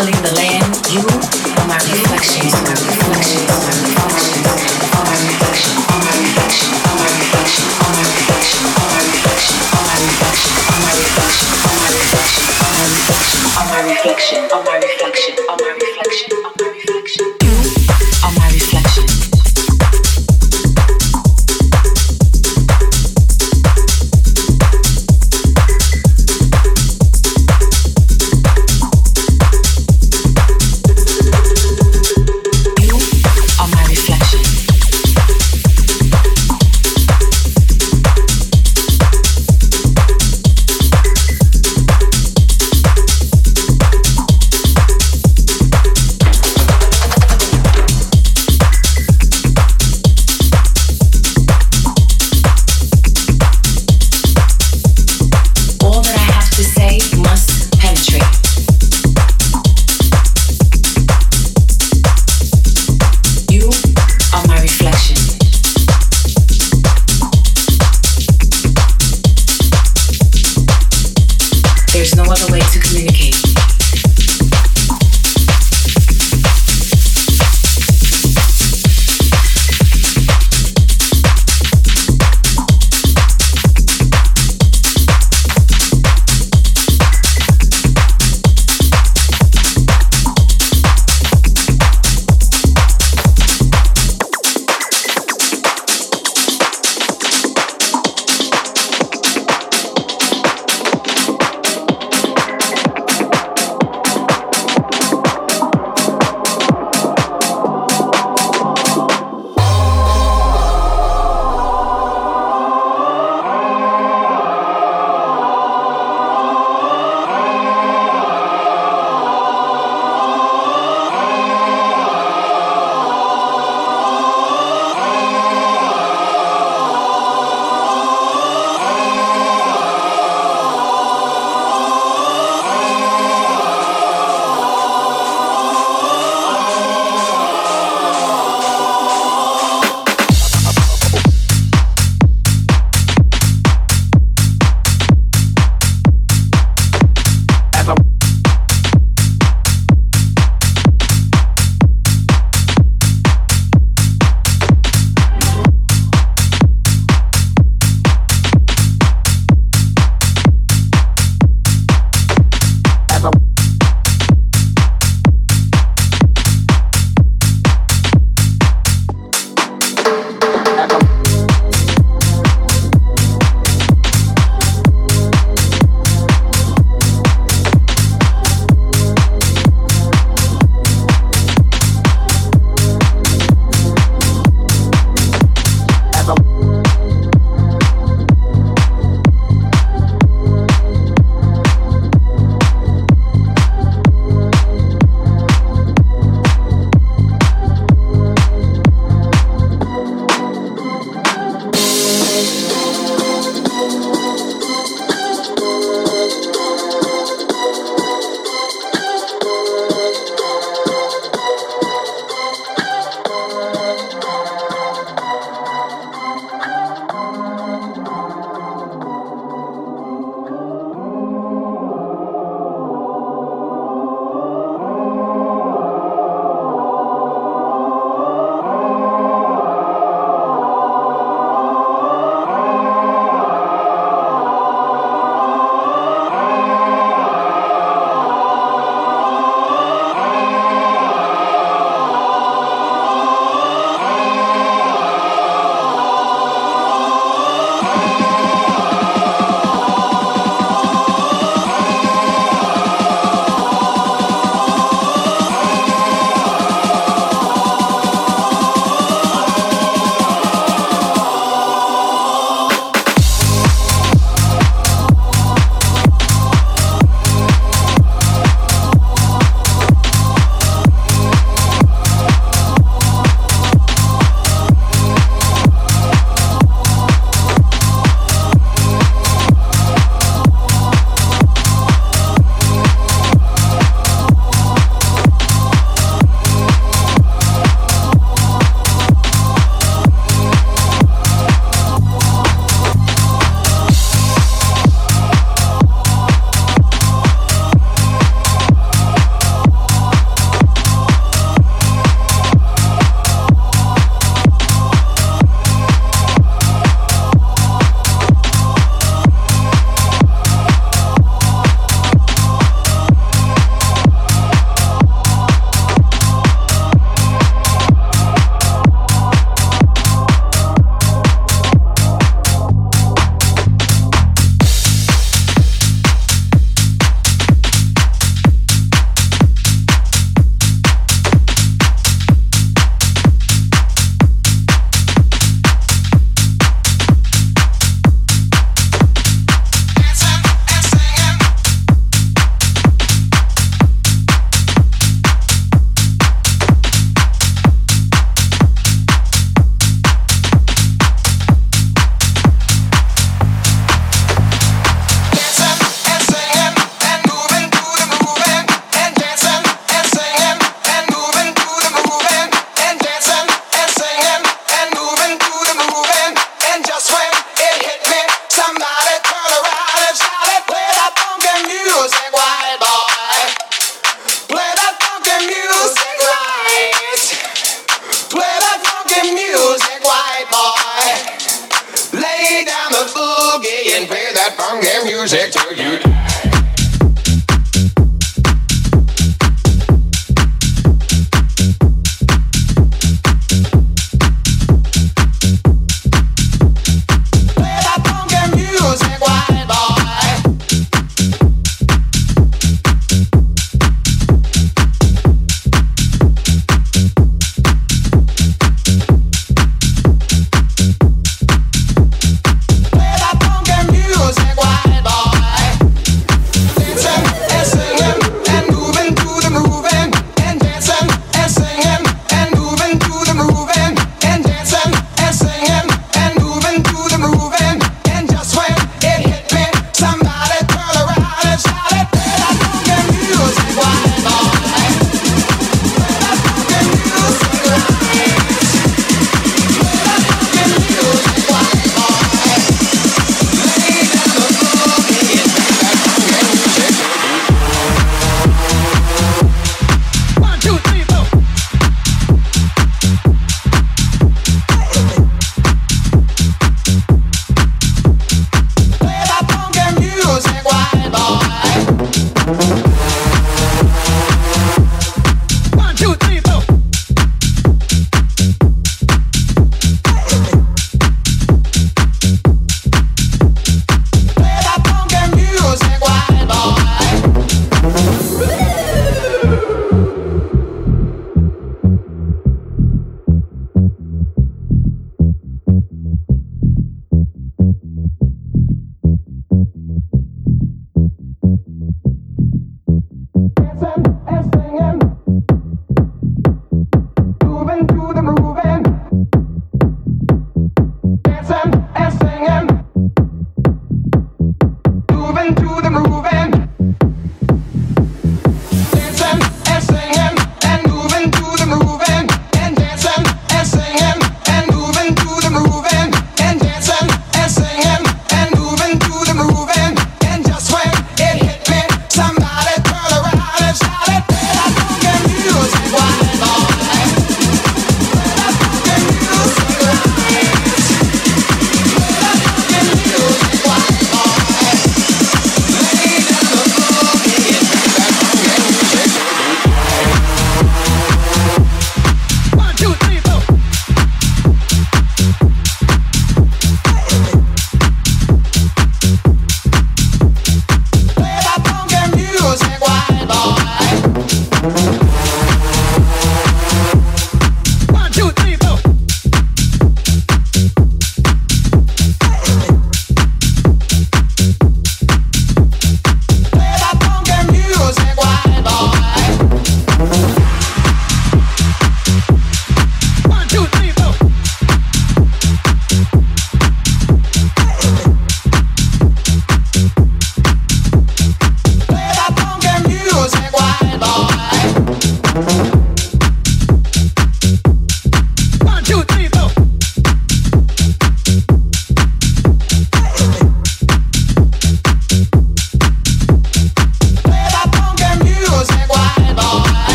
Linda.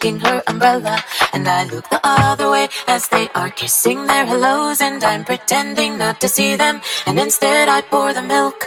Her umbrella, and I look the other way as they are kissing their hellos, and I'm pretending not to see them, and instead I pour the milk.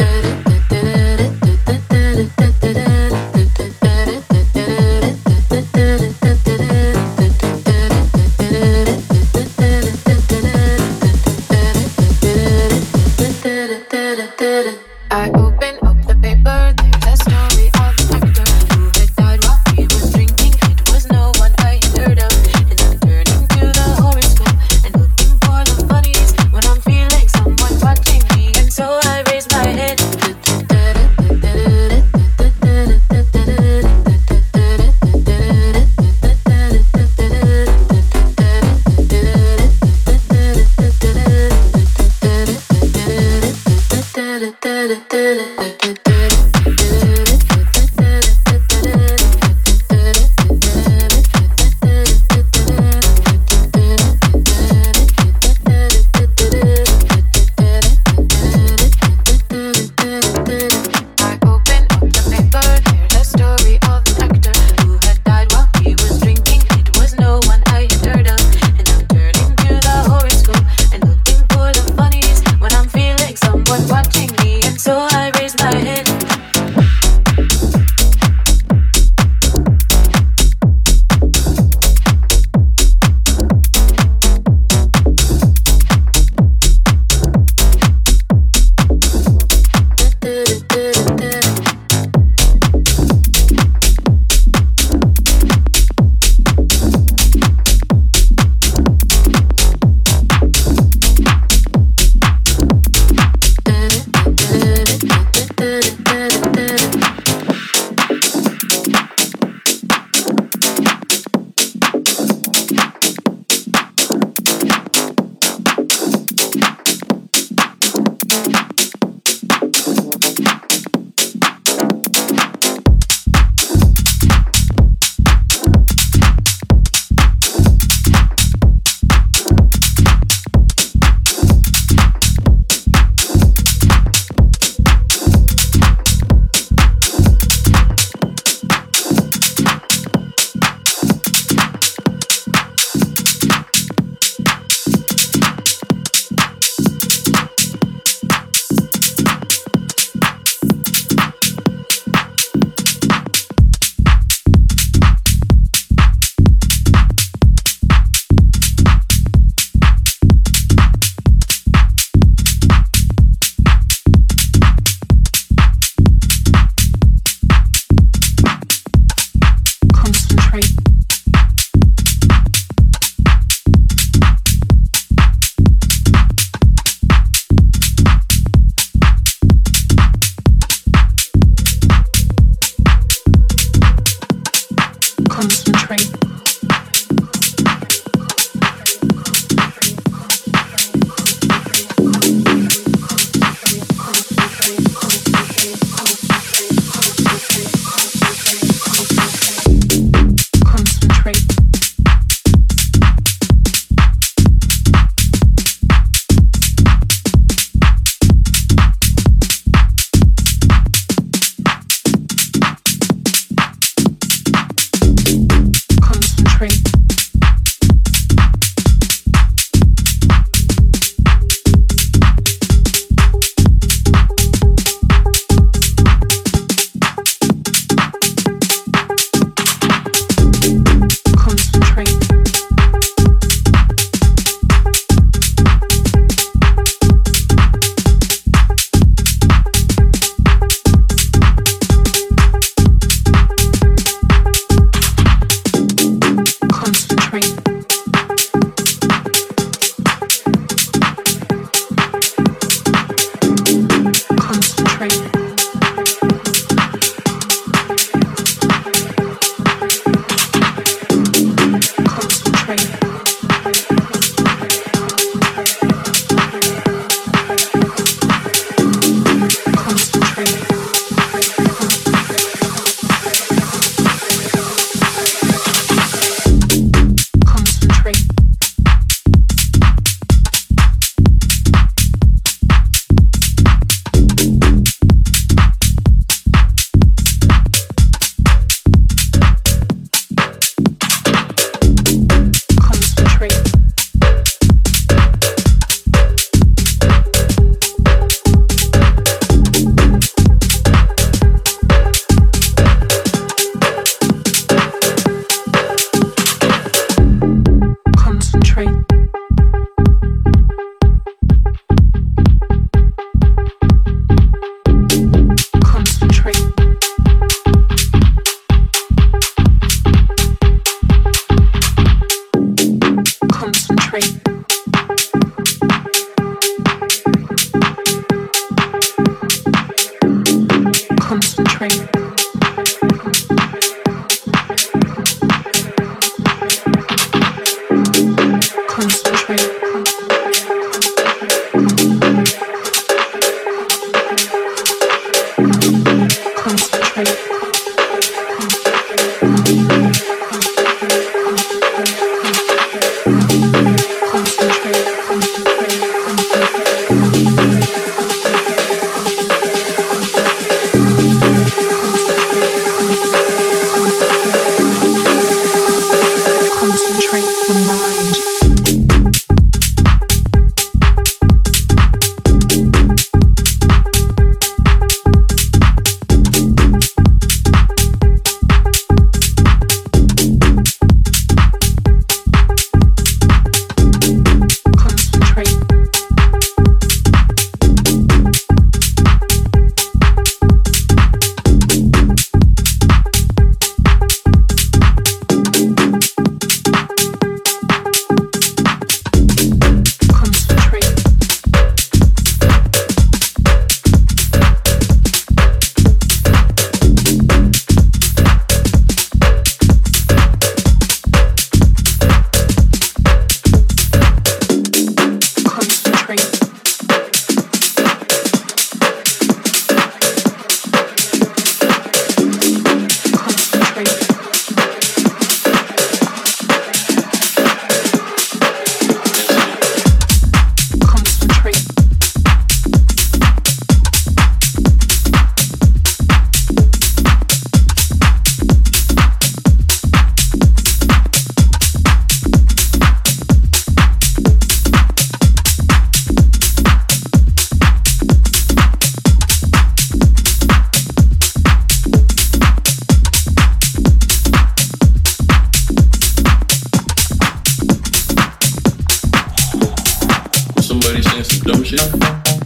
shit.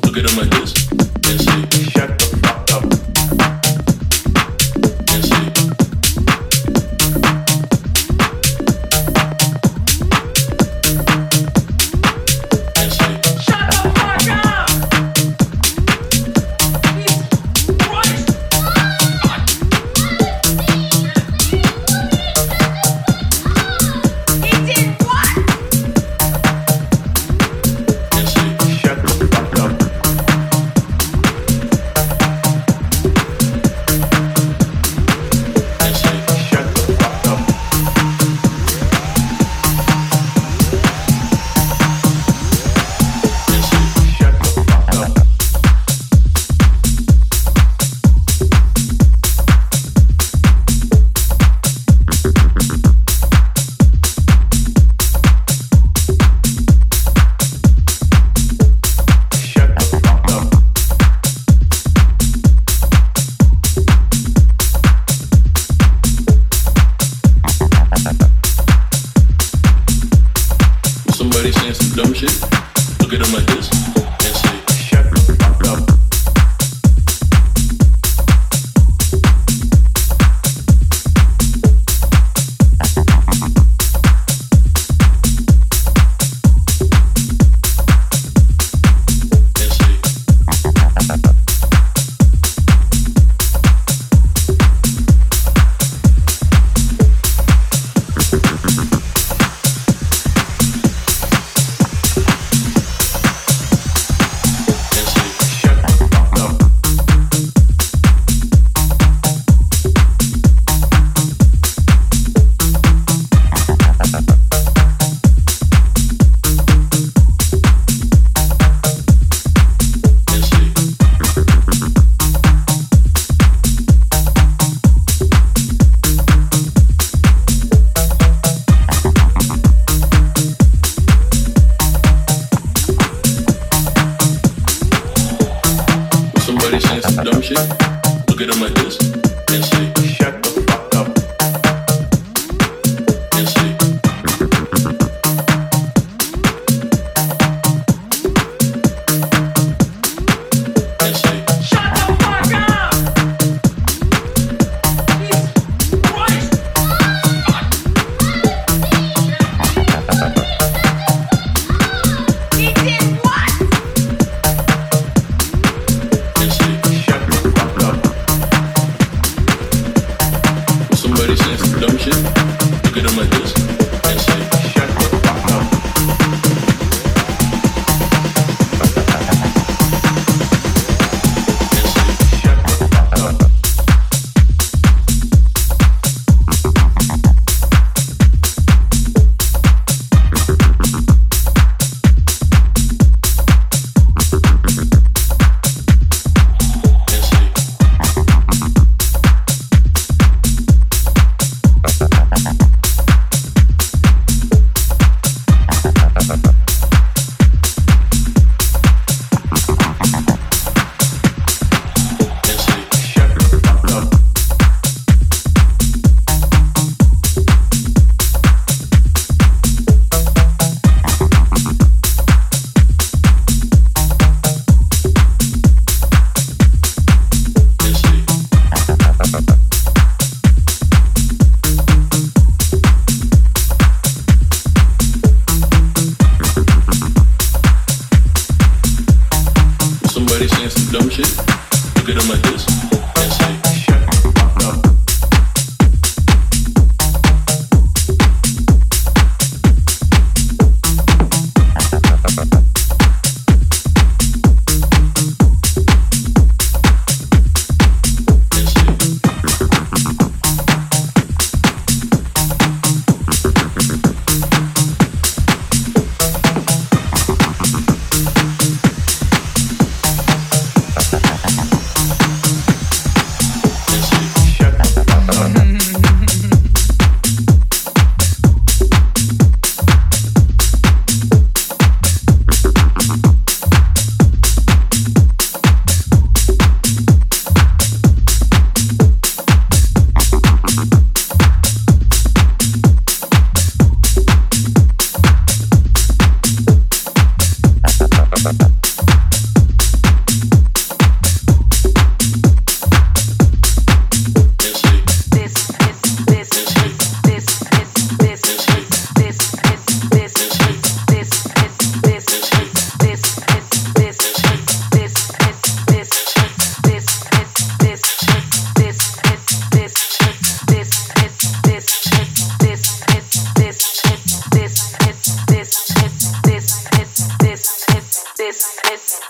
Look at him like this.